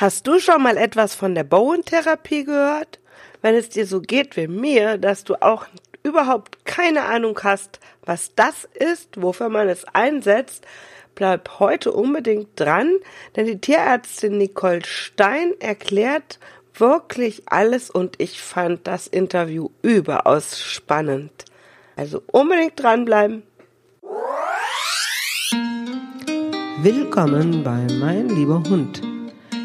Hast du schon mal etwas von der Bowen-Therapie gehört? Wenn es dir so geht wie mir, dass du auch überhaupt keine Ahnung hast, was das ist, wofür man es einsetzt, bleib heute unbedingt dran, denn die Tierärztin Nicole Stein erklärt wirklich alles und ich fand das Interview überaus spannend. Also unbedingt dranbleiben. Willkommen bei Mein lieber Hund.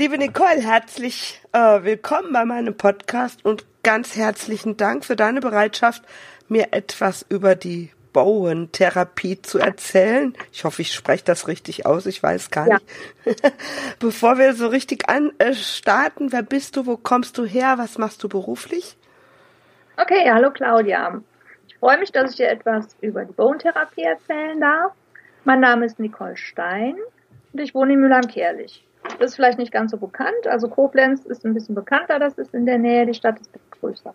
Liebe Nicole, herzlich äh, willkommen bei meinem Podcast und ganz herzlichen Dank für deine Bereitschaft, mir etwas über die Bowen-Therapie zu erzählen. Ich hoffe, ich spreche das richtig aus. Ich weiß gar ja. nicht. Bevor wir so richtig an äh, starten, wer bist du? Wo kommst du her? Was machst du beruflich? Okay, hallo Claudia. Ich freue mich, dass ich dir etwas über die Bowen-Therapie erzählen darf. Mein Name ist Nicole Stein und ich wohne in Mülheim-Kerlich. Das ist vielleicht nicht ganz so bekannt. Also Koblenz ist ein bisschen bekannter, das ist in der Nähe, die Stadt ist größer.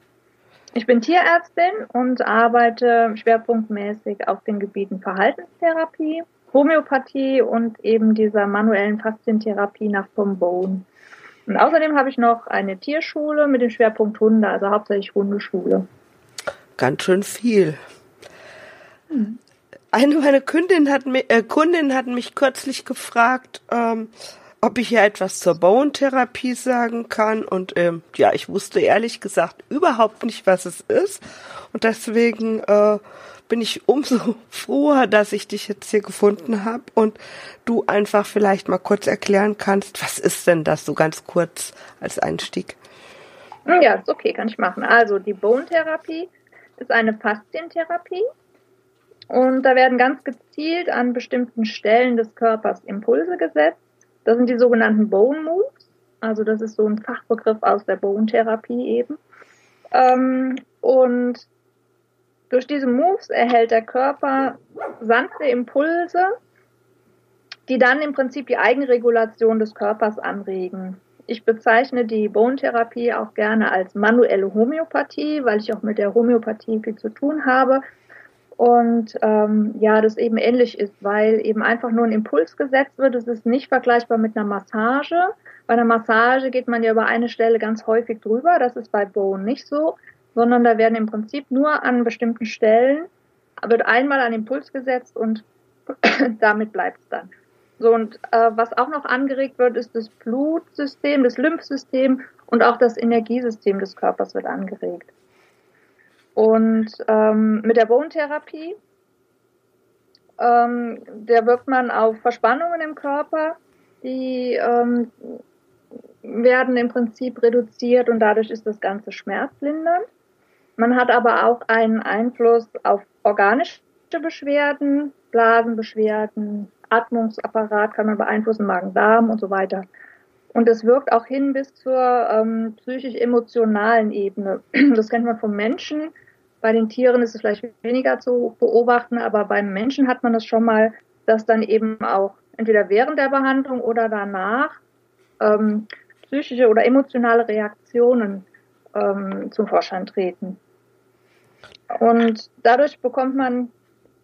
Ich bin Tierärztin und arbeite schwerpunktmäßig auf den Gebieten Verhaltenstherapie, Homöopathie und eben dieser manuellen Faszientherapie nach Bone. Und außerdem habe ich noch eine Tierschule mit dem Schwerpunkt Hunde, also hauptsächlich Hundeschule. Ganz schön viel. Hm. Eine meiner Kundinnen hat, äh, Kundinnen hat mich kürzlich gefragt, ähm, ob ich hier etwas zur Bone-Therapie sagen kann. Und ähm, ja, ich wusste ehrlich gesagt überhaupt nicht, was es ist. Und deswegen äh, bin ich umso froher, dass ich dich jetzt hier gefunden habe und du einfach vielleicht mal kurz erklären kannst, was ist denn das so ganz kurz als Einstieg? Ja, ist okay, kann ich machen. Also die Bone-Therapie ist eine Faszientherapie. Und da werden ganz gezielt an bestimmten Stellen des Körpers Impulse gesetzt das sind die sogenannten Bone Moves. Also das ist so ein Fachbegriff aus der Bone-Therapie eben. Ähm, und durch diese Moves erhält der Körper sanfte Impulse, die dann im Prinzip die Eigenregulation des Körpers anregen. Ich bezeichne die Bone-Therapie auch gerne als manuelle Homöopathie, weil ich auch mit der Homöopathie viel zu tun habe. Und ähm, ja, das eben ähnlich ist, weil eben einfach nur ein Impuls gesetzt wird. Es ist nicht vergleichbar mit einer Massage. Bei einer Massage geht man ja über eine Stelle ganz häufig drüber. Das ist bei Bone nicht so, sondern da werden im Prinzip nur an bestimmten Stellen wird einmal ein Impuls gesetzt und damit bleibt es dann. So und äh, was auch noch angeregt wird, ist das Blutsystem, das Lymphsystem und auch das Energiesystem des Körpers wird angeregt. Und ähm, mit der Bone-Therapie, ähm, der wirkt man auf Verspannungen im Körper, die ähm, werden im Prinzip reduziert und dadurch ist das Ganze schmerzlindernd. Man hat aber auch einen Einfluss auf organische Beschwerden, Blasenbeschwerden, Atmungsapparat kann man beeinflussen, Magen-Darm und so weiter. Und es wirkt auch hin bis zur ähm, psychisch-emotionalen Ebene. Das kennt man vom Menschen. Bei den Tieren ist es vielleicht weniger zu beobachten, aber beim Menschen hat man das schon mal, dass dann eben auch entweder während der Behandlung oder danach ähm, psychische oder emotionale Reaktionen ähm, zum Vorschein treten. Und dadurch bekommt man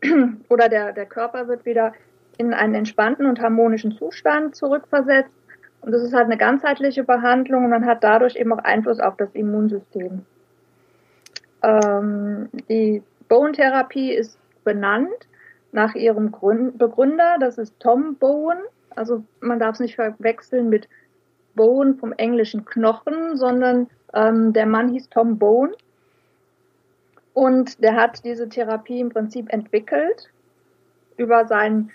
oder der, der Körper wird wieder in einen entspannten und harmonischen Zustand zurückversetzt. Und das ist halt eine ganzheitliche Behandlung und man hat dadurch eben auch Einfluss auf das Immunsystem. Ähm, die Bone-Therapie ist benannt nach ihrem Gründ Begründer, das ist Tom Bowen. Also man darf es nicht verwechseln mit Bowen vom englischen Knochen, sondern ähm, der Mann hieß Tom Bowen. Und der hat diese Therapie im Prinzip entwickelt über sein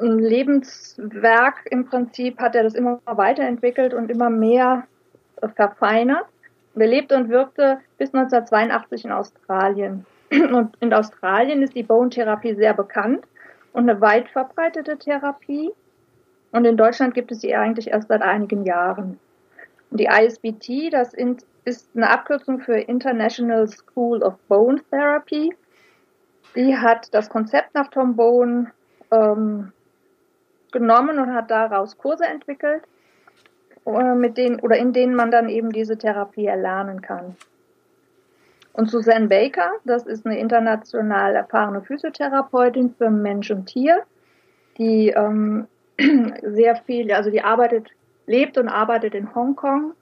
Lebenswerk im Prinzip hat er das immer weiterentwickelt und immer mehr verfeinert. Er lebte und wirkte bis 1982 in Australien. Und in Australien ist die Bone-Therapie sehr bekannt und eine weit verbreitete Therapie. Und in Deutschland gibt es sie eigentlich erst seit einigen Jahren. Die ISBT, das ist eine Abkürzung für International School of Bone Therapy. Die hat das Konzept nach Tom Bone ähm, genommen und hat daraus Kurse entwickelt, mit denen oder in denen man dann eben diese Therapie erlernen kann. Und Suzanne Baker, das ist eine international erfahrene Physiotherapeutin für Mensch und Tier, die ähm, sehr viel, also die arbeitet, lebt und arbeitet in Hongkong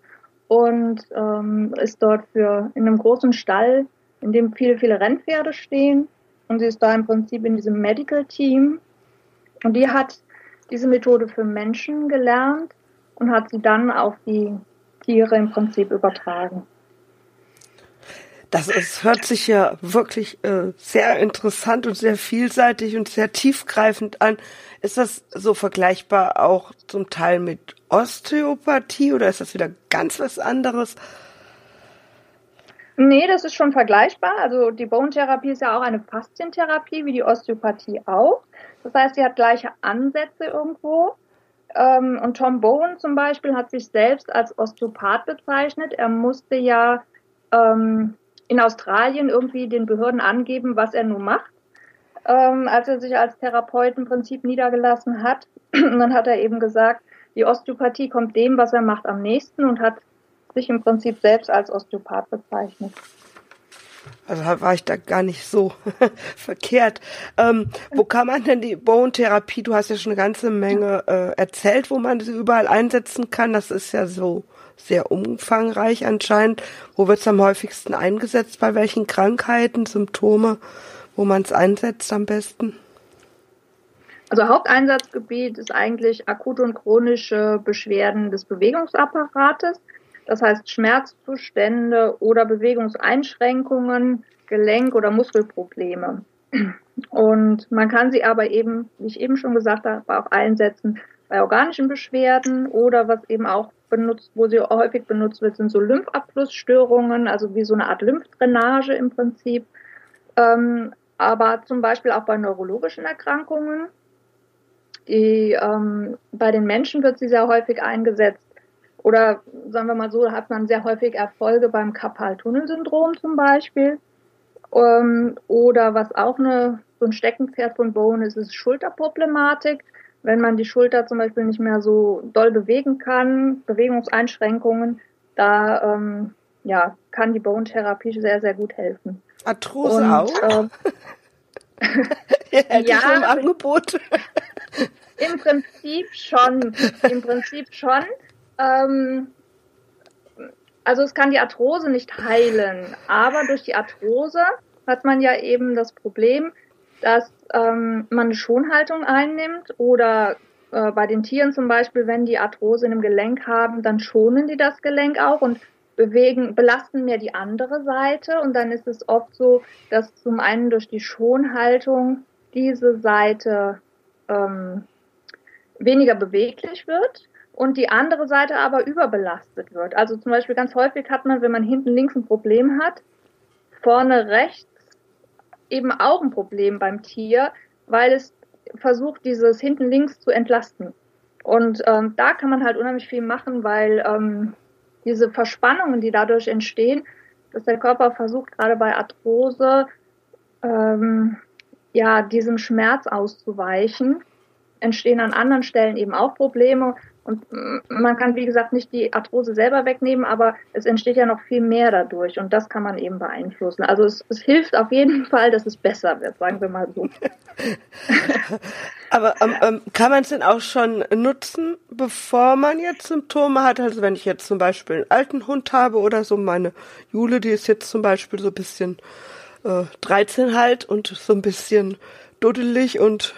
und ähm, ist dort für in einem großen Stall, in dem viele, viele Rennpferde stehen. Und sie ist da im Prinzip in diesem Medical Team. Und die hat diese Methode für Menschen gelernt und hat sie dann auf die Tiere im Prinzip übertragen. Das ist, hört sich ja wirklich äh, sehr interessant und sehr vielseitig und sehr tiefgreifend an. Ist das so vergleichbar auch zum Teil mit Osteopathie oder ist das wieder ganz was anderes? Nee, das ist schon vergleichbar. Also die Bone-Therapie ist ja auch eine Faszientherapie, wie die Osteopathie auch. Das heißt, sie hat gleiche Ansätze irgendwo. Ähm, und Tom Bowen zum Beispiel hat sich selbst als Osteopath bezeichnet. Er musste ja ähm, in Australien irgendwie den Behörden angeben, was er nun macht, ähm, als er sich als Therapeut im Prinzip niedergelassen hat. Und dann hat er eben gesagt, die Osteopathie kommt dem, was er macht, am nächsten und hat sich im Prinzip selbst als Osteopath bezeichnet. Also war ich da gar nicht so verkehrt. Ähm, wo kann man denn die Bone-Therapie, du hast ja schon eine ganze Menge äh, erzählt, wo man sie überall einsetzen kann. Das ist ja so sehr umfangreich anscheinend. Wo wird es am häufigsten eingesetzt? Bei welchen Krankheiten, Symptome, wo man es einsetzt am besten? Also Haupteinsatzgebiet ist eigentlich akute und chronische Beschwerden des Bewegungsapparates. Das heißt Schmerzzustände oder Bewegungseinschränkungen, Gelenk- oder Muskelprobleme. Und man kann sie aber eben, wie ich eben schon gesagt habe, auch einsetzen bei organischen Beschwerden oder was eben auch benutzt, wo sie häufig benutzt wird, sind so Lymphabflussstörungen, also wie so eine Art Lymphdrainage im Prinzip. Ähm, aber zum Beispiel auch bei neurologischen Erkrankungen. Die, ähm, bei den Menschen wird sie sehr häufig eingesetzt. Oder sagen wir mal so, hat man sehr häufig Erfolge beim Karpaltunnelsyndrom zum Beispiel. Ähm, oder was auch eine, so ein Steckenpferd von Bone ist, ist Schulterproblematik wenn man die Schulter zum Beispiel nicht mehr so doll bewegen kann, Bewegungseinschränkungen, da ähm, ja, kann die Bone-Therapie sehr, sehr gut helfen. Arthrose Und, auch? Ähm, ja, ja im Angebot. Im Prinzip schon. Im Prinzip schon. Ähm, also es kann die Arthrose nicht heilen, aber durch die Arthrose hat man ja eben das Problem, dass ähm, man eine Schonhaltung einnimmt oder äh, bei den Tieren zum Beispiel, wenn die Arthrose in einem Gelenk haben, dann schonen die das Gelenk auch und bewegen, belasten mehr die andere Seite und dann ist es oft so, dass zum einen durch die Schonhaltung diese Seite ähm, weniger beweglich wird und die andere Seite aber überbelastet wird. Also zum Beispiel ganz häufig hat man, wenn man hinten links ein Problem hat, vorne rechts eben auch ein Problem beim Tier, weil es versucht, dieses hinten links zu entlasten. Und ähm, da kann man halt unheimlich viel machen, weil ähm, diese Verspannungen, die dadurch entstehen, dass der Körper versucht, gerade bei Arthrose, ähm, ja, diesem Schmerz auszuweichen, entstehen an anderen Stellen eben auch Probleme. Und man kann, wie gesagt, nicht die Arthrose selber wegnehmen, aber es entsteht ja noch viel mehr dadurch und das kann man eben beeinflussen. Also es, es hilft auf jeden Fall, dass es besser wird, sagen wir mal so. aber ähm, ähm, kann man es denn auch schon nutzen, bevor man jetzt Symptome hat? Also wenn ich jetzt zum Beispiel einen alten Hund habe oder so, meine Jule, die ist jetzt zum Beispiel so ein bisschen äh, 13 halt und so ein bisschen duddelig und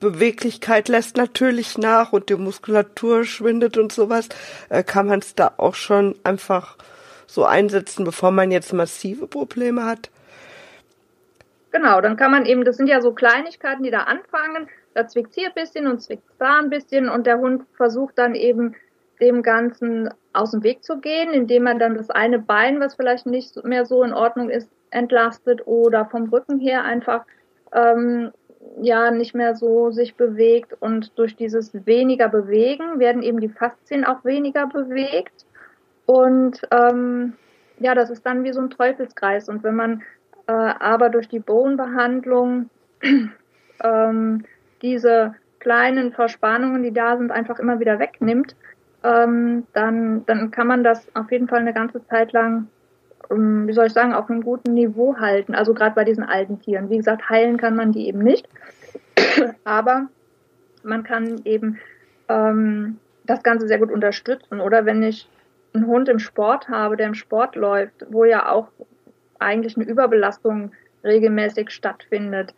Beweglichkeit lässt natürlich nach und die Muskulatur schwindet und sowas, äh, kann man es da auch schon einfach so einsetzen, bevor man jetzt massive Probleme hat. Genau, dann kann man eben, das sind ja so Kleinigkeiten, die da anfangen, da zwickt hier ein bisschen und zwickt da ein bisschen und der Hund versucht dann eben dem Ganzen aus dem Weg zu gehen, indem man dann das eine Bein, was vielleicht nicht mehr so in Ordnung ist, entlastet oder vom Rücken her einfach ähm, ja nicht mehr so sich bewegt und durch dieses weniger Bewegen werden eben die Faszien auch weniger bewegt Und ähm, ja, das ist dann wie so ein Teufelskreis. Und wenn man äh, aber durch die Bohnenbehandlung ähm, diese kleinen Verspannungen, die da sind, einfach immer wieder wegnimmt, ähm, dann, dann kann man das auf jeden Fall eine ganze Zeit lang, wie soll ich sagen, auf einem guten Niveau halten. Also gerade bei diesen alten Tieren. Wie gesagt, heilen kann man die eben nicht. Aber man kann eben ähm, das Ganze sehr gut unterstützen. Oder wenn ich einen Hund im Sport habe, der im Sport läuft, wo ja auch eigentlich eine Überbelastung regelmäßig stattfindet,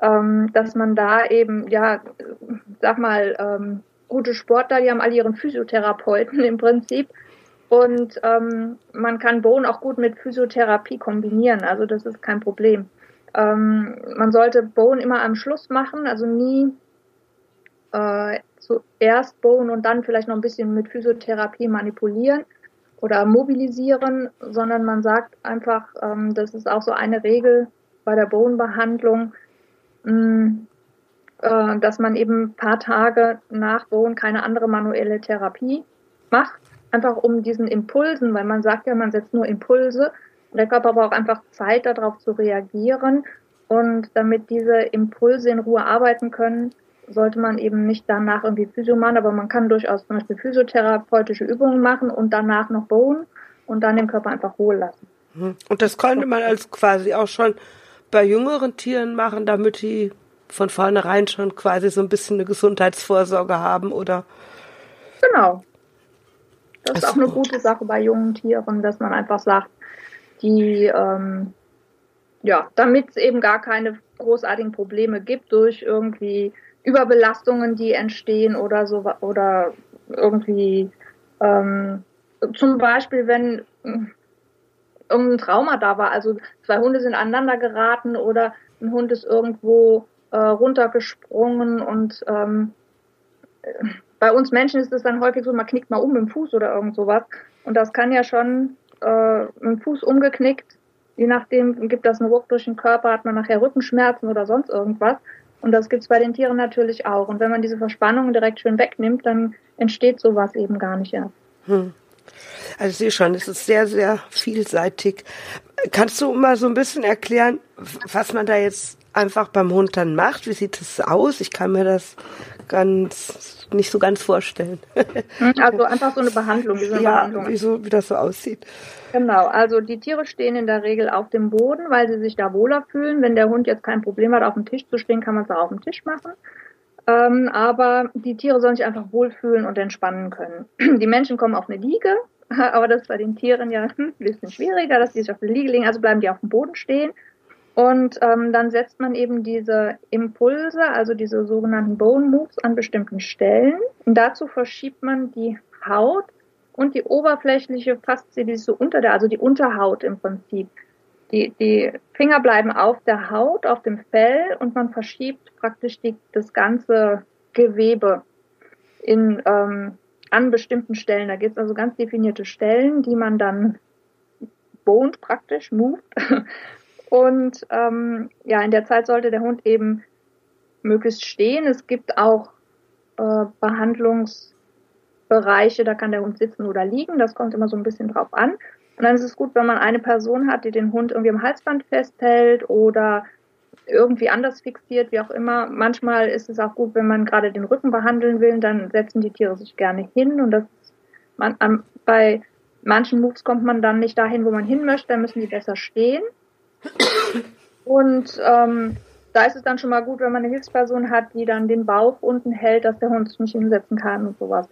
ähm, dass man da eben, ja, sag mal, ähm, gute Sportler, die haben alle ihren Physiotherapeuten im Prinzip. Und ähm, man kann Bohnen auch gut mit Physiotherapie kombinieren, also das ist kein Problem. Ähm, man sollte Bohnen immer am Schluss machen, also nie äh, zuerst Bohnen und dann vielleicht noch ein bisschen mit Physiotherapie manipulieren oder mobilisieren, sondern man sagt einfach, ähm, das ist auch so eine Regel bei der Bohnenbehandlung, mm, äh, dass man eben ein paar Tage nach Bohnen keine andere manuelle Therapie macht, einfach um diesen Impulsen, weil man sagt ja, man setzt nur Impulse, der Körper braucht einfach Zeit, darauf zu reagieren. Und damit diese Impulse in Ruhe arbeiten können, sollte man eben nicht danach irgendwie Physio machen, aber man kann durchaus zum Beispiel physiotherapeutische Übungen machen und danach noch Bohnen und dann den Körper einfach Ruhe lassen. Mhm. Und das könnte man als quasi auch schon bei jüngeren Tieren machen, damit die von vornherein schon quasi so ein bisschen eine Gesundheitsvorsorge haben, oder? Genau. Das ist auch eine gute Sache bei jungen Tieren, dass man einfach sagt, die, ähm, ja, damit es eben gar keine großartigen Probleme gibt durch irgendwie Überbelastungen, die entstehen oder so oder irgendwie ähm, zum Beispiel, wenn irgendein Trauma da war, also zwei Hunde sind aneinander geraten oder ein Hund ist irgendwo äh, runtergesprungen und ähm, bei uns Menschen ist es dann häufig so, man knickt mal um mit dem Fuß oder irgend sowas und das kann ja schon äh, mit dem Fuß umgeknickt, je nachdem gibt das einen Ruck durch den Körper, hat man nachher Rückenschmerzen oder sonst irgendwas und das gibt's bei den Tieren natürlich auch. Und wenn man diese Verspannungen direkt schön wegnimmt, dann entsteht sowas eben gar nicht erst. Hm. Also ich sehe schon, es ist sehr, sehr vielseitig. Kannst du mal so ein bisschen erklären, was man da jetzt einfach beim Hund dann macht? Wie sieht es aus? Ich kann mir das ganz nicht so ganz vorstellen. Hm, also einfach so eine Behandlung, wie so eine ja, Behandlung. Wie, so, wie das so aussieht. Genau, also die Tiere stehen in der Regel auf dem Boden, weil sie sich da wohler fühlen. Wenn der Hund jetzt kein Problem hat, auf dem Tisch zu stehen, kann man es auch auf dem Tisch machen. Ähm, aber die Tiere sollen sich einfach wohlfühlen und entspannen können. Die Menschen kommen auf eine Liege, aber das ist bei den Tieren ja ein bisschen schwieriger, dass die sich auf der Liege legen, also bleiben die auf dem Boden stehen. Und ähm, dann setzt man eben diese Impulse, also diese sogenannten Bone Moves an bestimmten Stellen. Und dazu verschiebt man die Haut und die oberflächliche Faszie, die ist so unter der, also die Unterhaut im Prinzip. Die, die Finger bleiben auf der Haut, auf dem Fell und man verschiebt praktisch die, das ganze Gewebe in, ähm, an bestimmten Stellen. Da gibt es also ganz definierte Stellen, die man dann bohnt praktisch, moved. Und ähm, ja, in der Zeit sollte der Hund eben möglichst stehen. Es gibt auch äh, Behandlungs Bereiche, da kann der Hund sitzen oder liegen. Das kommt immer so ein bisschen drauf an. Und dann ist es gut, wenn man eine Person hat, die den Hund irgendwie am Halsband festhält oder irgendwie anders fixiert, wie auch immer. Manchmal ist es auch gut, wenn man gerade den Rücken behandeln will, dann setzen die Tiere sich gerne hin und das man, bei manchen Moves kommt man dann nicht dahin, wo man hin möchte, dann müssen die besser stehen. Und ähm, da ist es dann schon mal gut, wenn man eine Hilfsperson hat, die dann den Bauch unten hält, dass der Hund sich nicht hinsetzen kann und sowas.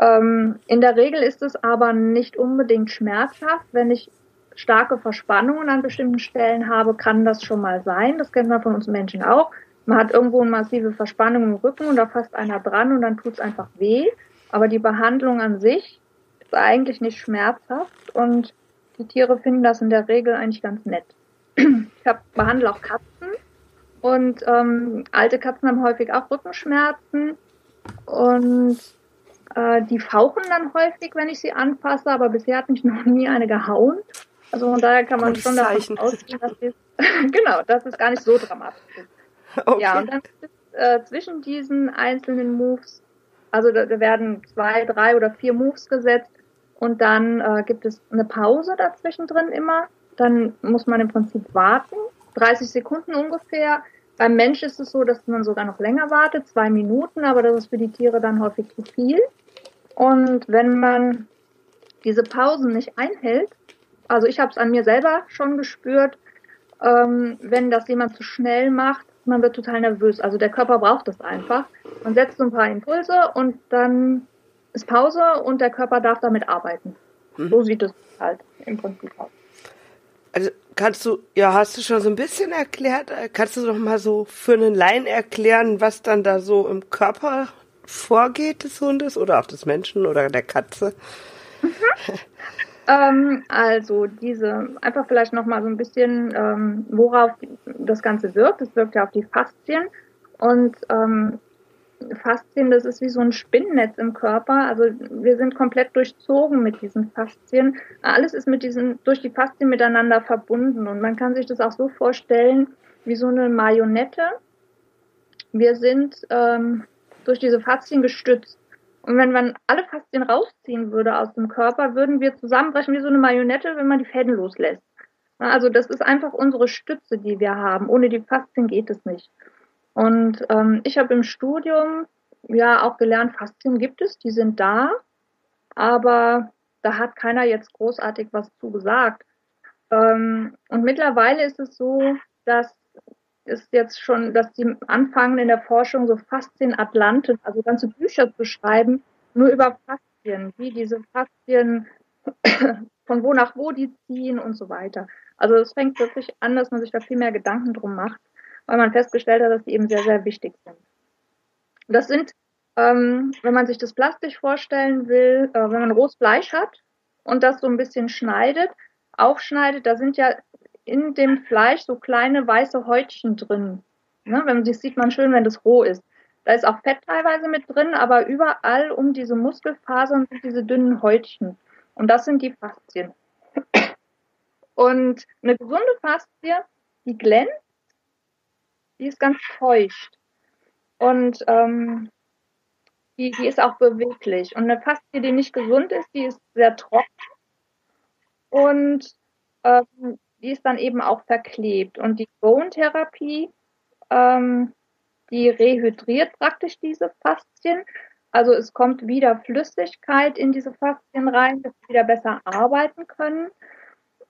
Ähm, in der Regel ist es aber nicht unbedingt schmerzhaft. Wenn ich starke Verspannungen an bestimmten Stellen habe, kann das schon mal sein. Das kennt man von uns Menschen auch. Man hat irgendwo eine massive Verspannung im Rücken und da fasst einer dran und dann tut es einfach weh. Aber die Behandlung an sich ist eigentlich nicht schmerzhaft und die Tiere finden das in der Regel eigentlich ganz nett. Ich hab, behandle auch Katzen und ähm, alte Katzen haben häufig auch Rückenschmerzen und äh, die fauchen dann häufig, wenn ich sie anfasse, aber bisher hat mich noch nie eine gehauen. Also von daher kann man Gutes schon davon ausgehen, dass die, genau, dass es gar nicht so dramatisch ist. Okay. Ja, und dann ist äh, zwischen diesen einzelnen Moves, also da, da werden zwei, drei oder vier Moves gesetzt und dann äh, gibt es eine Pause dazwischen drin immer. Dann muss man im Prinzip warten, 30 Sekunden ungefähr. Beim Mensch ist es so, dass man sogar noch länger wartet, zwei Minuten, aber das ist für die Tiere dann häufig zu viel. Und wenn man diese Pausen nicht einhält, also ich habe es an mir selber schon gespürt, ähm, wenn das jemand zu schnell macht, man wird total nervös. Also der Körper braucht das einfach. Man setzt so ein paar Impulse und dann ist Pause und der Körper darf damit arbeiten. Mhm. So sieht es halt im Prinzip aus. Also kannst du, ja, hast du schon so ein bisschen erklärt, kannst du doch mal so für einen Laien erklären, was dann da so im Körper vorgeht des Hundes oder auch des Menschen oder der Katze? Mhm. ähm, also diese, einfach vielleicht nochmal so ein bisschen, ähm, worauf das Ganze wirkt. Es wirkt ja auf die Faszien und ähm, Faszien, das ist wie so ein Spinnennetz im Körper. Also wir sind komplett durchzogen mit diesen Faszien. Alles ist mit diesen, durch die Faszien miteinander verbunden. Und man kann sich das auch so vorstellen, wie so eine Marionette. Wir sind ähm, durch diese Faszien gestützt. Und wenn man alle Faszien rausziehen würde aus dem Körper, würden wir zusammenbrechen wie so eine Marionette, wenn man die Fäden loslässt. Also das ist einfach unsere Stütze, die wir haben. Ohne die Faszien geht es nicht. Und ähm, ich habe im Studium ja auch gelernt, Faszien gibt es, die sind da, aber da hat keiner jetzt großartig was zu gesagt. Ähm, und mittlerweile ist es so, dass es jetzt schon, dass die anfangen in der Forschung so Faszien-Atlanten, also ganze Bücher zu schreiben, nur über Faszien, wie diese Faszien von wo nach wo die ziehen und so weiter. Also es fängt wirklich an, dass man sich da viel mehr Gedanken drum macht weil man festgestellt hat, dass die eben sehr, sehr wichtig sind. Das sind, ähm, wenn man sich das plastisch vorstellen will, äh, wenn man rohes Fleisch hat und das so ein bisschen schneidet, aufschneidet, da sind ja in dem Fleisch so kleine weiße Häutchen drin. Ne? Wenn man, das sieht man schön, wenn das roh ist. Da ist auch Fett teilweise mit drin, aber überall um diese Muskelfasern sind diese dünnen Häutchen. Und das sind die Faszien. Und eine gesunde Faszie, die glänzt die ist ganz feucht. Und ähm, die, die ist auch beweglich. Und eine Faszie, die nicht gesund ist, die ist sehr trocken. Und ähm, die ist dann eben auch verklebt. Und die Bone-Therapie, ähm, die rehydriert praktisch diese Faszien. Also es kommt wieder Flüssigkeit in diese Faszien rein, dass sie wieder besser arbeiten können.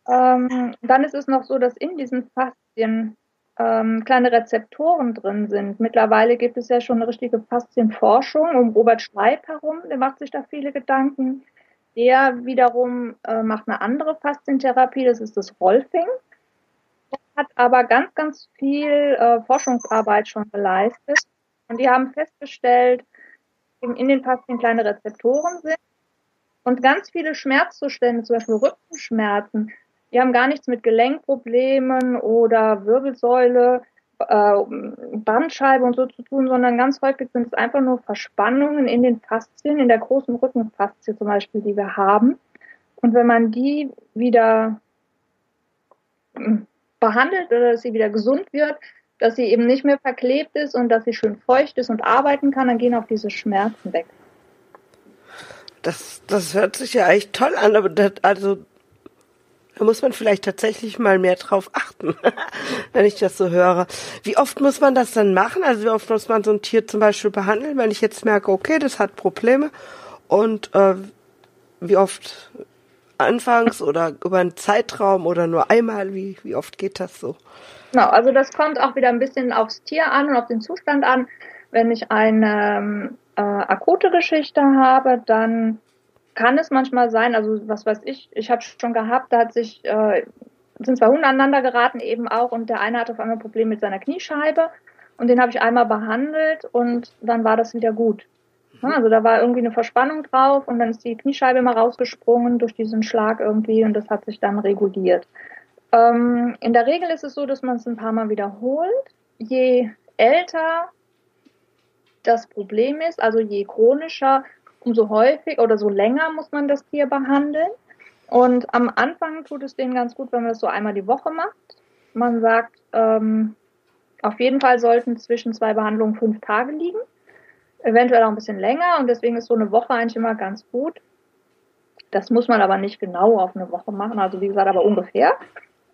Ähm, dann ist es noch so, dass in diesen Faszien ähm, kleine Rezeptoren drin sind. Mittlerweile gibt es ja schon eine richtige Faszienforschung um Robert Schleib herum, der macht sich da viele Gedanken. Der wiederum äh, macht eine andere Faszientherapie, das ist das Rolfing. Hat aber ganz, ganz viel äh, Forschungsarbeit schon geleistet. Und die haben festgestellt, eben in den Faszien kleine Rezeptoren sind. Und ganz viele Schmerzzustände, zum Beispiel Rückenschmerzen, die haben gar nichts mit Gelenkproblemen oder Wirbelsäule, äh, Bandscheibe und so zu tun, sondern ganz häufig sind es einfach nur Verspannungen in den Faszien, in der großen Rückenfaszie zum Beispiel, die wir haben. Und wenn man die wieder hm, behandelt oder dass sie wieder gesund wird, dass sie eben nicht mehr verklebt ist und dass sie schön feucht ist und arbeiten kann, dann gehen auch diese Schmerzen weg. Das, das hört sich ja echt toll an, aber das, also da muss man vielleicht tatsächlich mal mehr drauf achten, wenn ich das so höre. Wie oft muss man das dann machen? Also wie oft muss man so ein Tier zum Beispiel behandeln, wenn ich jetzt merke, okay, das hat Probleme und äh, wie oft anfangs oder über einen Zeitraum oder nur einmal, wie, wie oft geht das so? Genau, also das kommt auch wieder ein bisschen aufs Tier an und auf den Zustand an. Wenn ich eine äh, akute Geschichte habe, dann kann es manchmal sein, also was weiß ich, ich habe schon gehabt, da hat sich, äh, sind zwei Hunde aneinander geraten eben auch und der eine hatte auf einmal ein Problem mit seiner Kniescheibe und den habe ich einmal behandelt und dann war das wieder gut. Also da war irgendwie eine Verspannung drauf und dann ist die Kniescheibe mal rausgesprungen durch diesen Schlag irgendwie und das hat sich dann reguliert. Ähm, in der Regel ist es so, dass man es ein paar Mal wiederholt. Je älter das Problem ist, also je chronischer, umso häufig oder so länger muss man das Tier behandeln. Und am Anfang tut es denen ganz gut, wenn man das so einmal die Woche macht. Man sagt, ähm, auf jeden Fall sollten zwischen zwei Behandlungen fünf Tage liegen. Eventuell auch ein bisschen länger und deswegen ist so eine Woche eigentlich immer ganz gut. Das muss man aber nicht genau auf eine Woche machen, also wie gesagt, aber ungefähr.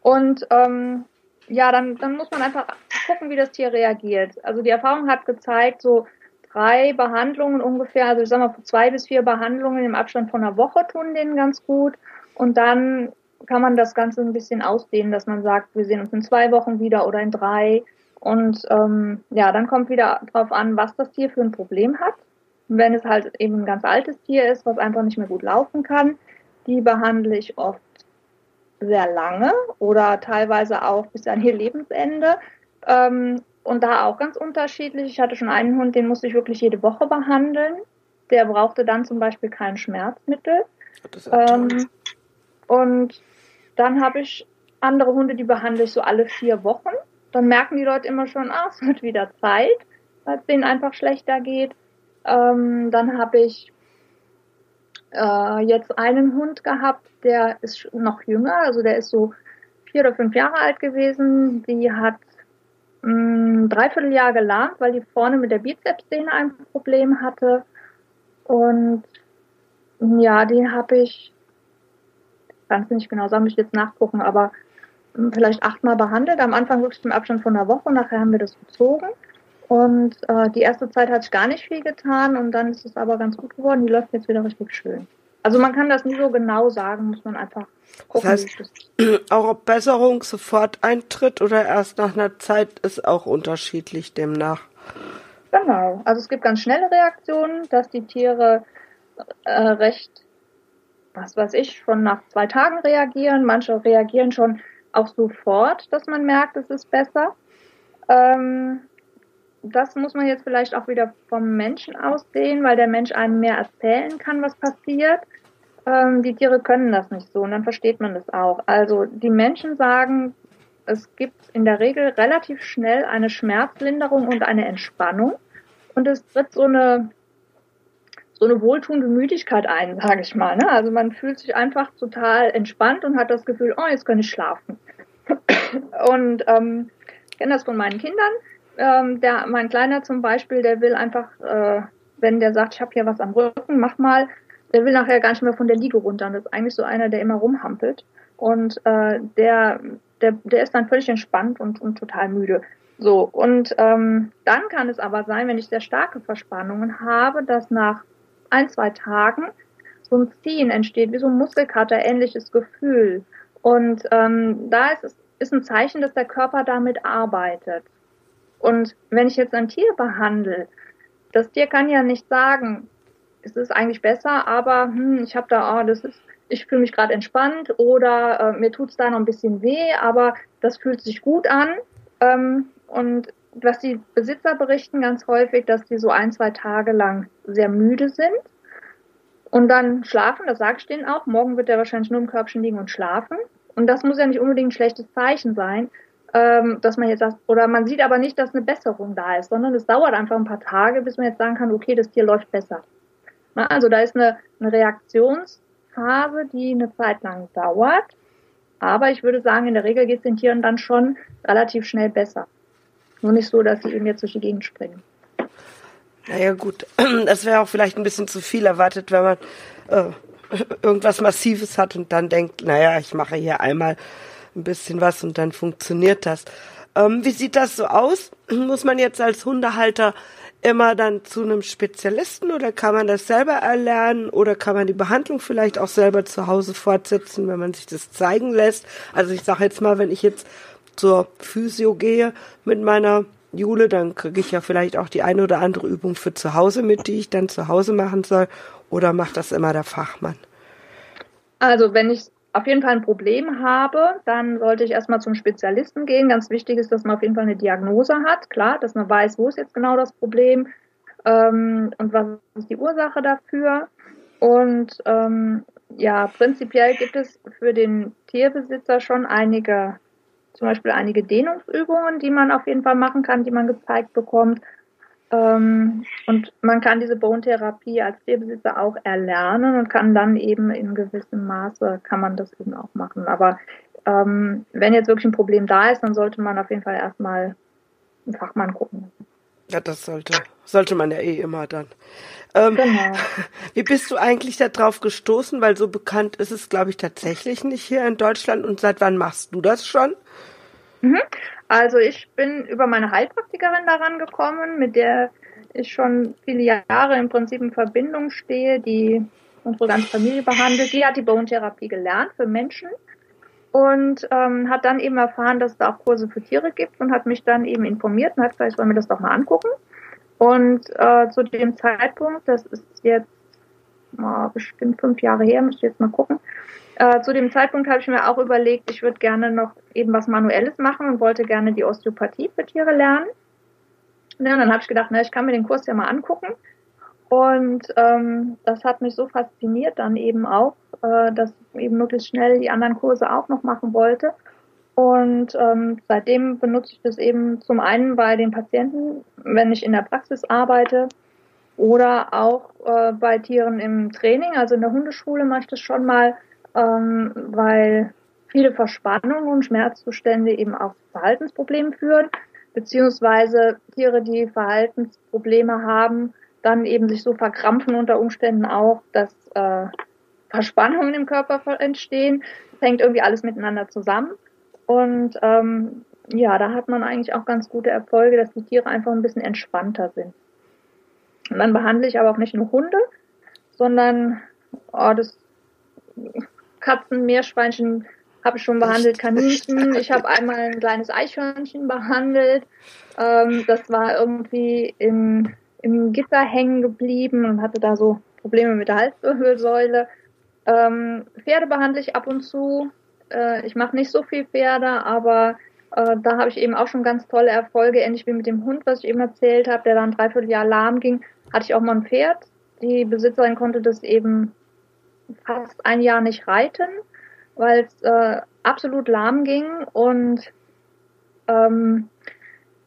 Und ähm, ja, dann, dann muss man einfach gucken, wie das Tier reagiert. Also die Erfahrung hat gezeigt, so drei Behandlungen ungefähr, also ich sag mal zwei bis vier Behandlungen im Abstand von einer Woche tun denen ganz gut. Und dann kann man das Ganze ein bisschen ausdehnen, dass man sagt, wir sehen uns in zwei Wochen wieder oder in drei. Und ähm, ja, dann kommt wieder drauf an, was das Tier für ein Problem hat. wenn es halt eben ein ganz altes Tier ist, was einfach nicht mehr gut laufen kann, die behandle ich oft sehr lange oder teilweise auch bis an ihr Lebensende. Ähm, und da auch ganz unterschiedlich. Ich hatte schon einen Hund, den musste ich wirklich jede Woche behandeln. Der brauchte dann zum Beispiel kein Schmerzmittel. Ähm, und dann habe ich andere Hunde, die behandle ich so alle vier Wochen. Dann merken die Leute immer schon, ah, es wird wieder Zeit, weil es denen einfach schlechter geht. Ähm, dann habe ich äh, jetzt einen Hund gehabt, der ist noch jünger, also der ist so vier oder fünf Jahre alt gewesen. Die hat ein Dreivierteljahr gelahmt, weil die vorne mit der Bizepssehne ein Problem hatte. Und ja, die habe ich, kann es nicht genau sagen, muss ich jetzt nachgucken, aber vielleicht achtmal behandelt. Am Anfang wirklich im Abstand von einer Woche, nachher haben wir das gezogen. Und äh, die erste Zeit hat ich gar nicht viel getan und dann ist es aber ganz gut geworden. Die läuft jetzt wieder richtig schön. Also man kann das nie so genau sagen, muss man einfach gucken. Das heißt, auch ob Besserung sofort eintritt oder erst nach einer Zeit ist auch unterschiedlich demnach. Genau. Also es gibt ganz schnelle Reaktionen, dass die Tiere äh, recht, was weiß ich, schon nach zwei Tagen reagieren. Manche reagieren schon auch sofort, dass man merkt, es ist besser. Ähm, das muss man jetzt vielleicht auch wieder vom Menschen aus sehen, weil der Mensch einem mehr erzählen kann, was passiert. Ähm, die Tiere können das nicht so und dann versteht man das auch. Also die Menschen sagen, es gibt in der Regel relativ schnell eine Schmerzlinderung und eine Entspannung und es tritt so eine so eine wohltuende Müdigkeit ein, sage ich mal. Ne? Also man fühlt sich einfach total entspannt und hat das Gefühl, oh, jetzt kann ich schlafen. und ähm, ich kenne das von meinen Kindern ähm, der, mein Kleiner zum Beispiel, der will einfach, äh, wenn der sagt, ich habe hier was am Rücken, mach mal, der will nachher gar nicht mehr von der Liege runter. das ist eigentlich so einer, der immer rumhampelt. Und äh, der, der, der ist dann völlig entspannt und, und total müde. So, und ähm, dann kann es aber sein, wenn ich sehr starke Verspannungen habe, dass nach ein, zwei Tagen so ein Ziehen entsteht, wie so ein Muskelkater, ähnliches Gefühl. Und ähm, da ist ist ein Zeichen, dass der Körper damit arbeitet. Und wenn ich jetzt ein Tier behandle, das Tier kann ja nicht sagen, es ist eigentlich besser, aber hm, ich habe da, oh, das ist, ich fühle mich gerade entspannt oder äh, mir tut's da noch ein bisschen weh, aber das fühlt sich gut an. Ähm, und was die Besitzer berichten ganz häufig, dass die so ein, zwei Tage lang sehr müde sind und dann schlafen, das sage ich denen auch. Morgen wird er wahrscheinlich nur im Körbchen liegen und schlafen. Und das muss ja nicht unbedingt ein schlechtes Zeichen sein, ähm, dass man jetzt sagt, oder man sieht aber nicht, dass eine Besserung da ist, sondern es dauert einfach ein paar Tage, bis man jetzt sagen kann, okay, das Tier läuft besser. Na, also da ist eine, eine Reaktionsphase, die eine Zeit lang dauert. Aber ich würde sagen, in der Regel geht es den Tieren dann schon relativ schnell besser. Nur nicht so, dass sie eben jetzt durch die Gegend springen. Naja gut, das wäre auch vielleicht ein bisschen zu viel erwartet, wenn man äh, irgendwas Massives hat und dann denkt, naja, ich mache hier einmal ein bisschen was und dann funktioniert das. Ähm, wie sieht das so aus? Muss man jetzt als Hundehalter immer dann zu einem Spezialisten oder kann man das selber erlernen oder kann man die Behandlung vielleicht auch selber zu Hause fortsetzen, wenn man sich das zeigen lässt? Also ich sage jetzt mal, wenn ich jetzt zur Physio gehe mit meiner Jule, dann kriege ich ja vielleicht auch die eine oder andere Übung für zu Hause mit, die ich dann zu Hause machen soll oder macht das immer der Fachmann? Also wenn ich auf jeden Fall ein Problem habe, dann sollte ich erstmal zum Spezialisten gehen. Ganz wichtig ist, dass man auf jeden Fall eine Diagnose hat. Klar, dass man weiß, wo ist jetzt genau das Problem ähm, und was ist die Ursache dafür. Und ähm, ja, prinzipiell gibt es für den Tierbesitzer schon einige, zum Beispiel einige Dehnungsübungen, die man auf jeden Fall machen kann, die man gezeigt bekommt. Ähm, und man kann diese Bone-Therapie als Tierbesitzer auch erlernen und kann dann eben in gewissem Maße, kann man das eben auch machen. Aber ähm, wenn jetzt wirklich ein Problem da ist, dann sollte man auf jeden Fall erstmal einen Fachmann gucken. Ja, das sollte, sollte man ja eh immer dann. Ähm, genau. Wie bist du eigentlich darauf gestoßen? Weil so bekannt ist es, glaube ich, tatsächlich nicht hier in Deutschland. Und seit wann machst du das schon? Mhm. Also ich bin über meine Heilpraktikerin daran gekommen, mit der ich schon viele Jahre im Prinzip in Verbindung stehe, die unsere ganze Familie behandelt. Die hat die Bone-Therapie gelernt für Menschen und ähm, hat dann eben erfahren, dass es da auch Kurse für Tiere gibt und hat mich dann eben informiert und hat gesagt, ich soll mir das doch mal angucken. Und äh, zu dem Zeitpunkt, das ist jetzt oh, bestimmt fünf Jahre her, müsste ich jetzt mal gucken, äh, zu dem Zeitpunkt habe ich mir auch überlegt, ich würde gerne noch eben was Manuelles machen und wollte gerne die Osteopathie für Tiere lernen. Ja, und dann habe ich gedacht, na, ich kann mir den Kurs ja mal angucken. Und ähm, das hat mich so fasziniert dann eben auch, äh, dass ich eben möglichst schnell die anderen Kurse auch noch machen wollte. Und ähm, seitdem benutze ich das eben zum einen bei den Patienten, wenn ich in der Praxis arbeite oder auch äh, bei Tieren im Training. Also in der Hundeschule mache ich das schon mal, ähm, weil viele Verspannungen und Schmerzzustände eben auch zu Verhaltensproblemen führen, beziehungsweise Tiere, die Verhaltensprobleme haben, dann eben sich so verkrampfen unter Umständen auch, dass äh, Verspannungen im Körper entstehen. Das hängt irgendwie alles miteinander zusammen. Und ähm, ja, da hat man eigentlich auch ganz gute Erfolge, dass die Tiere einfach ein bisschen entspannter sind. Und dann behandle ich aber auch nicht nur Hunde, sondern oh, das Katzen, Meerschweinchen habe ich schon behandelt, Kaninchen. Ich habe einmal ein kleines Eichhörnchen behandelt. Ähm, das war irgendwie in im Gitter hängen geblieben und hatte da so Probleme mit der Halswirbelsäule. Ähm, Pferde behandle ich ab und zu. Äh, ich mache nicht so viel Pferde, aber äh, da habe ich eben auch schon ganz tolle Erfolge, ähnlich wie mit dem Hund, was ich eben erzählt habe, der dann dreiviertel Jahr lahm ging, hatte ich auch mal ein Pferd. Die Besitzerin konnte das eben fast ein Jahr nicht reiten, weil es äh, absolut lahm ging und ähm,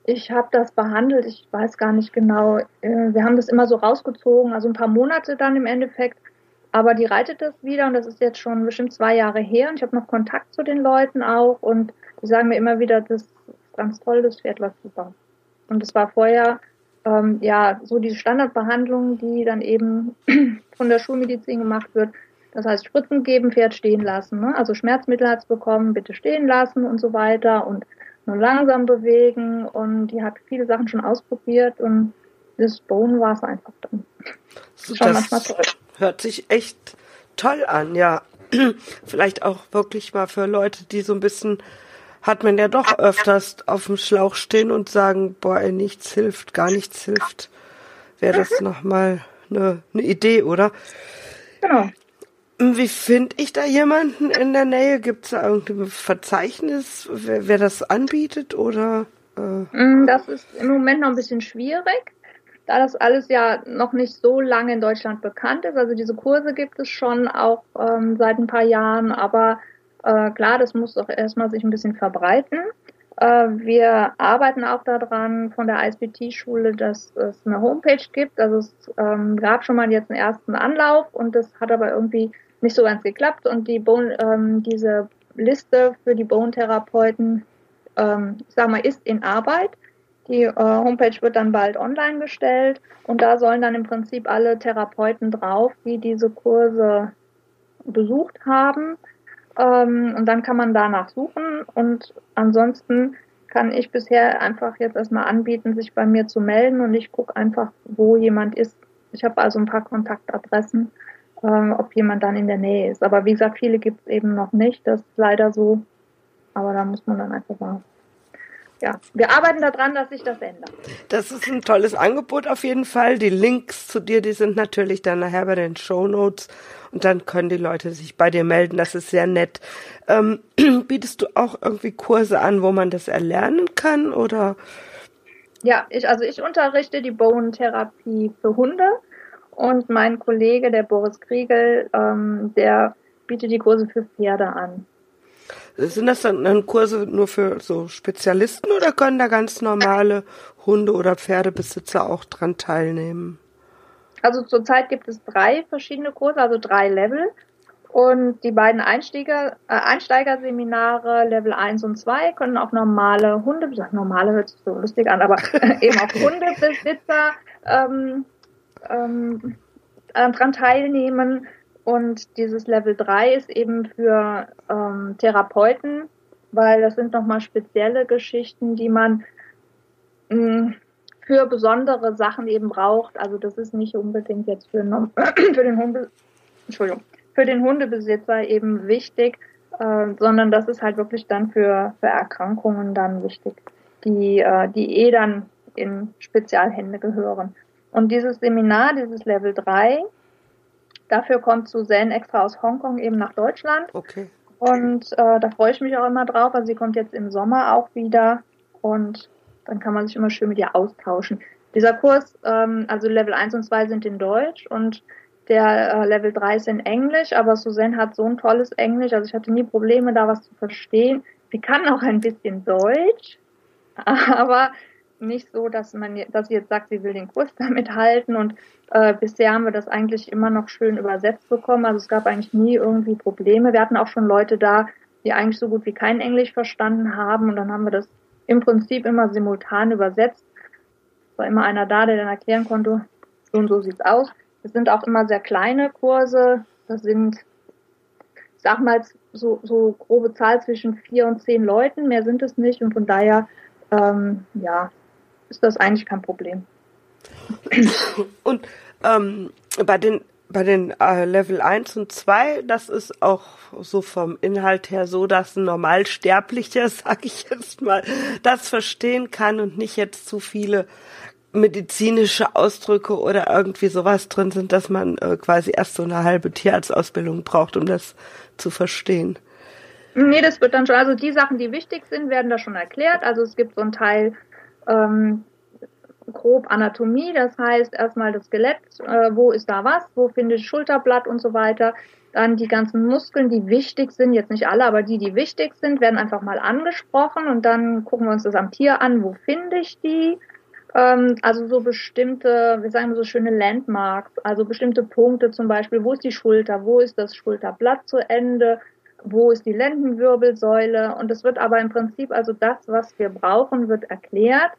ich habe das behandelt, ich weiß gar nicht genau. Äh, wir haben das immer so rausgezogen, also ein paar Monate dann im Endeffekt. Aber die reitet das wieder und das ist jetzt schon bestimmt zwei Jahre her und ich habe noch Kontakt zu den Leuten auch und die sagen mir immer wieder, das ist ganz toll, das Pferd war super. Und das war vorher ähm, ja so die Standardbehandlung, die dann eben von der Schulmedizin gemacht wird. Das heißt, Spritzen geben, Pferd stehen lassen. Ne? Also Schmerzmittel hat's bekommen, bitte stehen lassen und so weiter. Und nur langsam bewegen und die hat viele Sachen schon ausprobiert und das Bone war es einfach dann. Schon das hört sich echt toll an, ja. Vielleicht auch wirklich mal für Leute, die so ein bisschen hat man ja doch öfters auf dem Schlauch stehen und sagen, boah, ey, nichts hilft, gar nichts hilft. Wäre das nochmal eine, eine Idee, oder? Genau. Wie finde ich da jemanden in der Nähe? Gibt es da irgendein Verzeichnis, wer, wer das anbietet oder? Äh? Mm, das ist im Moment noch ein bisschen schwierig, da das alles ja noch nicht so lange in Deutschland bekannt ist. Also diese Kurse gibt es schon auch ähm, seit ein paar Jahren, aber äh, klar, das muss auch erstmal sich ein bisschen verbreiten. Äh, wir arbeiten auch daran von der ISBT-Schule, dass es eine Homepage gibt. Also es ähm, gab schon mal jetzt einen ersten Anlauf und das hat aber irgendwie nicht so ganz geklappt und die Bone, ähm, diese Liste für die Bone-Therapeuten, ähm, ich sag mal, ist in Arbeit. Die äh, Homepage wird dann bald online gestellt und da sollen dann im Prinzip alle Therapeuten drauf, die diese Kurse besucht haben. Ähm, und dann kann man danach suchen und ansonsten kann ich bisher einfach jetzt erstmal anbieten, sich bei mir zu melden und ich gucke einfach, wo jemand ist. Ich habe also ein paar Kontaktadressen ähm, ob jemand dann in der Nähe ist. Aber wie gesagt, viele gibt es eben noch nicht. Das ist leider so. Aber da muss man dann einfach sagen. Ja, wir arbeiten daran, dass sich das ändert. Das ist ein tolles Angebot auf jeden Fall. Die Links zu dir, die sind natürlich dann nachher bei den Show Notes und dann können die Leute sich bei dir melden. Das ist sehr nett. Ähm, bietest du auch irgendwie Kurse an, wo man das erlernen kann oder? Ja, ich, also ich unterrichte die Bone-Therapie für Hunde und mein Kollege, der Boris Kriegel, ähm, der bietet die Kurse für Pferde an. Sind das dann Kurse nur für so Spezialisten oder können da ganz normale Hunde- oder Pferdebesitzer auch dran teilnehmen? Also zurzeit gibt es drei verschiedene Kurse, also drei Level. Und die beiden Einsteiger, äh, Einsteigerseminare Level 1 und 2 können auch normale Hunde, normale hört sich so lustig an, aber eben auch Hundebesitzer ähm, ähm, daran teilnehmen. Und dieses Level 3 ist eben für ähm, Therapeuten, weil das sind nochmal spezielle Geschichten, die man mh, mm, für besondere Sachen eben braucht. Also das ist nicht unbedingt jetzt für, für den Hunde, Entschuldigung, für den Hundebesitzer eben wichtig, äh, sondern das ist halt wirklich dann für, für Erkrankungen dann wichtig, die, äh, die eh dann in Spezialhände gehören. Und dieses Seminar, dieses Level 3, dafür kommt Suzanne extra aus Hongkong eben nach Deutschland. Okay. Und äh, da freue ich mich auch immer drauf. Also sie kommt jetzt im Sommer auch wieder und dann kann man sich immer schön mit ihr austauschen. Dieser Kurs, ähm, also Level 1 und 2 sind in Deutsch und der äh, Level 3 ist in Englisch, aber Suzanne hat so ein tolles Englisch, also ich hatte nie Probleme, da was zu verstehen. Sie kann auch ein bisschen Deutsch, aber nicht so, dass man, dass sie jetzt sagt, sie will den Kurs damit halten und äh, bisher haben wir das eigentlich immer noch schön übersetzt bekommen. Also es gab eigentlich nie irgendwie Probleme. Wir hatten auch schon Leute da, die eigentlich so gut wie kein Englisch verstanden haben und dann haben wir das im Prinzip immer simultan übersetzt. Es war immer einer da, der dann erklären konnte, so und so sieht's aus. Es sind auch immer sehr kleine Kurse. Das sind, ich sag mal, so, so grobe Zahl zwischen vier und zehn Leuten. Mehr sind es nicht und von daher, ähm, ja, ist das eigentlich kein Problem. Und ähm, bei den bei den äh, Level 1 und 2, das ist auch so vom Inhalt her so, dass ein Normalsterblicher, sag ich jetzt mal, das verstehen kann und nicht jetzt zu viele medizinische Ausdrücke oder irgendwie sowas drin sind, dass man äh, quasi erst so eine halbe Tierarztausbildung braucht, um das zu verstehen. Nee, das wird dann schon, also die Sachen, die wichtig sind, werden da schon erklärt. Also es gibt so einen Teil, ähm, grob Anatomie, das heißt erstmal das Skelett, äh, wo ist da was, wo finde ich Schulterblatt und so weiter. Dann die ganzen Muskeln, die wichtig sind, jetzt nicht alle, aber die, die wichtig sind, werden einfach mal angesprochen und dann gucken wir uns das am Tier an, wo finde ich die. Ähm, also so bestimmte, wir sagen so schöne Landmarks, also bestimmte Punkte zum Beispiel, wo ist die Schulter, wo ist das Schulterblatt zu Ende, wo ist die Lendenwirbelsäule und es wird aber im Prinzip also das, was wir brauchen, wird erklärt.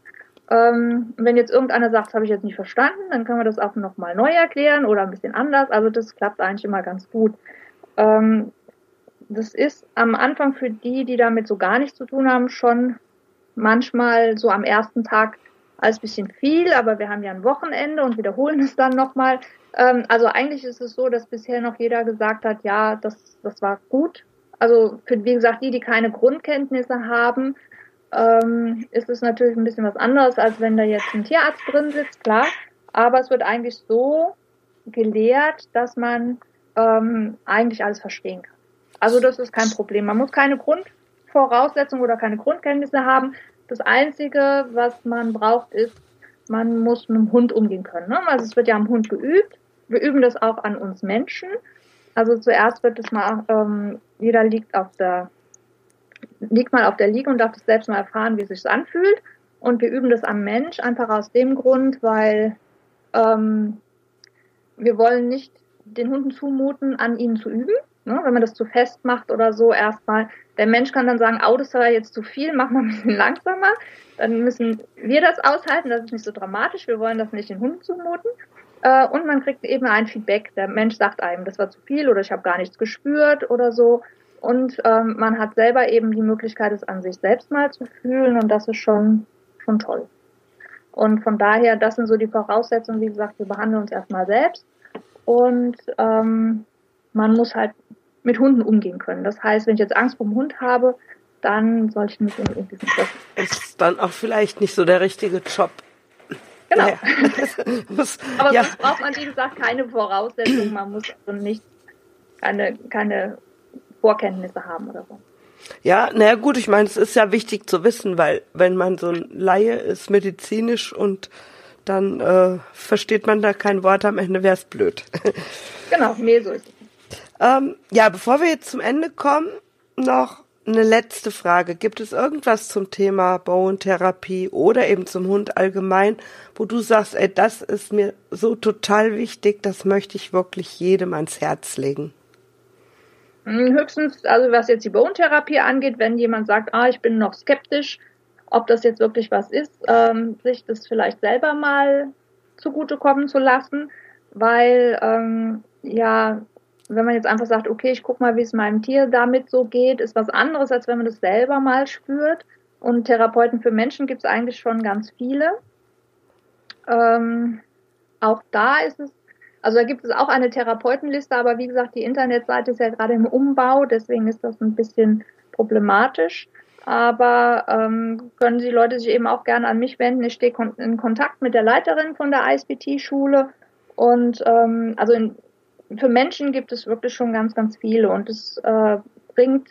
Ähm, wenn jetzt irgendeiner sagt, habe ich jetzt nicht verstanden, dann können wir das auch nochmal neu erklären oder ein bisschen anders. Also das klappt eigentlich immer ganz gut. Ähm, das ist am Anfang für die, die damit so gar nichts zu tun haben, schon manchmal so am ersten Tag als bisschen viel, aber wir haben ja ein Wochenende und wiederholen es dann nochmal. Ähm, also eigentlich ist es so, dass bisher noch jeder gesagt hat, ja, das, das war gut. Also für, wie gesagt, die, die keine Grundkenntnisse haben, ähm, ist es natürlich ein bisschen was anderes, als wenn da jetzt ein Tierarzt drin sitzt, klar. Aber es wird eigentlich so gelehrt, dass man ähm, eigentlich alles verstehen kann. Also das ist kein Problem. Man muss keine Grundvoraussetzungen oder keine Grundkenntnisse haben. Das Einzige, was man braucht, ist, man muss mit dem Hund umgehen können. Ne? Also es wird ja am Hund geübt. Wir üben das auch an uns Menschen. Also zuerst wird es mal, ähm, jeder liegt auf der liegt mal auf der Liege und darf das selbst mal erfahren, wie es sich anfühlt. Und wir üben das am Mensch einfach aus dem Grund, weil ähm, wir wollen nicht den Hunden zumuten, an ihnen zu üben. Ne? Wenn man das zu fest macht oder so erstmal. Der Mensch kann dann sagen, oh, das war jetzt zu viel, mach mal ein bisschen langsamer. Dann müssen wir das aushalten, das ist nicht so dramatisch. Wir wollen das nicht den Hunden zumuten. Äh, und man kriegt eben ein Feedback. Der Mensch sagt einem, das war zu viel oder ich habe gar nichts gespürt oder so und ähm, man hat selber eben die Möglichkeit, es an sich selbst mal zu fühlen und das ist schon, schon toll. Und von daher, das sind so die Voraussetzungen, wie gesagt, wir behandeln uns erstmal selbst und ähm, man muss halt mit Hunden umgehen können. Das heißt, wenn ich jetzt Angst vor dem Hund habe, dann soll ich unbedingt diesen treffen. Ist dann auch vielleicht nicht so der richtige Job. Genau. Ja. Aber ja. sonst braucht man, wie gesagt, keine Voraussetzungen. Man muss also nicht keine, keine Vorkenntnisse haben oder so. Ja, naja gut, ich meine, es ist ja wichtig zu wissen, weil wenn man so ein Laie ist, medizinisch und dann äh, versteht man da kein Wort, am Ende wäre es blöd. Genau, nee, so ist es. Ähm, ja, bevor wir jetzt zum Ende kommen, noch eine letzte Frage. Gibt es irgendwas zum Thema Bauentherapie oder eben zum Hund allgemein, wo du sagst, ey, das ist mir so total wichtig, das möchte ich wirklich jedem ans Herz legen? Hm, höchstens, also was jetzt die Bone-Therapie angeht, wenn jemand sagt, ah, ich bin noch skeptisch, ob das jetzt wirklich was ist, ähm, sich das vielleicht selber mal zugutekommen zu lassen, weil ähm, ja, wenn man jetzt einfach sagt, okay, ich guck mal, wie es meinem Tier damit so geht, ist was anderes, als wenn man das selber mal spürt. Und Therapeuten für Menschen gibt es eigentlich schon ganz viele. Ähm, auch da ist es also da gibt es auch eine Therapeutenliste, aber wie gesagt, die Internetseite ist ja gerade im Umbau, deswegen ist das ein bisschen problematisch. Aber ähm, können die Leute sich eben auch gerne an mich wenden. Ich stehe in Kontakt mit der Leiterin von der ISBT-Schule. Und ähm, also in, für Menschen gibt es wirklich schon ganz, ganz viele. Und es äh, bringt,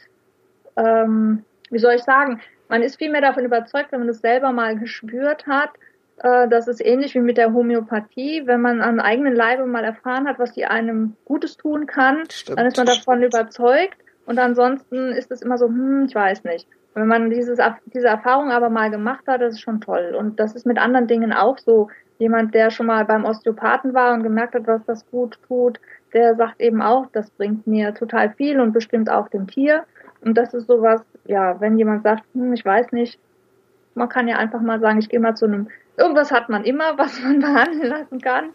ähm, wie soll ich sagen, man ist viel mehr davon überzeugt, wenn man es selber mal gespürt hat, äh, das ist ähnlich wie mit der Homöopathie. Wenn man am eigenen Leibe mal erfahren hat, was die einem Gutes tun kann, Stimmt. dann ist man davon überzeugt. Und ansonsten ist es immer so, hm, ich weiß nicht. wenn man dieses, diese Erfahrung aber mal gemacht hat, das ist schon toll. Und das ist mit anderen Dingen auch so. Jemand, der schon mal beim Osteopathen war und gemerkt hat, was das gut tut, der sagt eben auch, das bringt mir total viel und bestimmt auch dem Tier. Und das ist sowas, ja, wenn jemand sagt, hm, ich weiß nicht, man kann ja einfach mal sagen, ich gehe mal zu einem irgendwas hat man immer, was man behandeln lassen kann.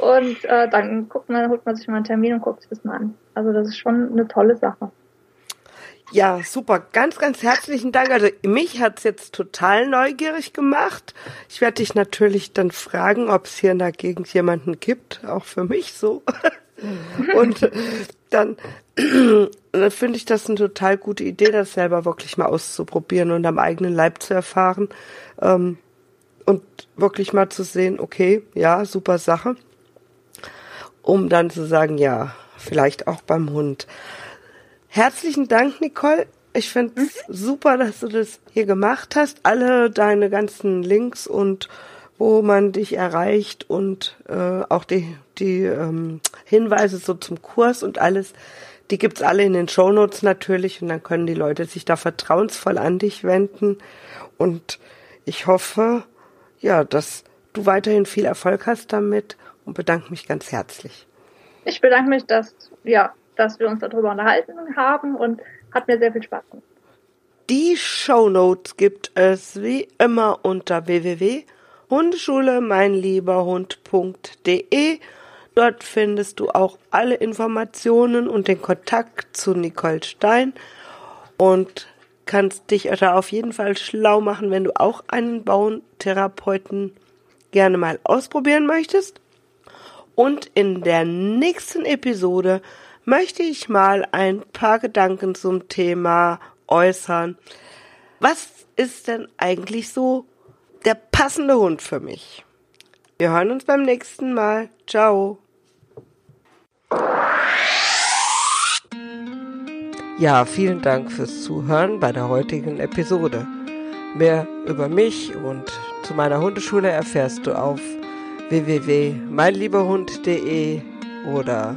Und äh, dann guckt man, holt man sich mal einen Termin und guckt sich das mal an. Also das ist schon eine tolle Sache. Ja, super. Ganz, ganz herzlichen Dank. Also mich hat's jetzt total neugierig gemacht. Ich werde dich natürlich dann fragen, ob es hier in der Gegend jemanden gibt, auch für mich so. Und dann, dann finde ich das eine total gute Idee, das selber wirklich mal auszuprobieren und am eigenen Leib zu erfahren. Ähm, und wirklich mal zu sehen, okay, ja, super Sache, um dann zu sagen, ja, vielleicht auch beim Hund. Herzlichen Dank, Nicole. Ich finde es mhm. super, dass du das hier gemacht hast. Alle deine ganzen Links und wo man dich erreicht und äh, auch die, die ähm, Hinweise so zum Kurs und alles, die gibt's alle in den Shownotes natürlich und dann können die Leute sich da vertrauensvoll an dich wenden. Und ich hoffe, ja, dass du weiterhin viel Erfolg hast damit und bedanke mich ganz herzlich. Ich bedanke mich, dass, ja, dass wir uns darüber unterhalten haben und hat mir sehr viel Spaß gemacht. Die Show Notes gibt es wie immer unter www.hundeschule meinlieberhund.de. Dort findest du auch alle Informationen und den Kontakt zu Nicole Stein. Und kannst dich da auf jeden Fall schlau machen, wenn du auch einen Bautherapeuten gerne mal ausprobieren möchtest. Und in der nächsten Episode möchte ich mal ein paar Gedanken zum Thema äußern. Was ist denn eigentlich so der passende Hund für mich? Wir hören uns beim nächsten Mal. Ciao. Ja, vielen Dank fürs Zuhören bei der heutigen Episode. Mehr über mich und zu meiner Hundeschule erfährst du auf www.meinlieberhund.de oder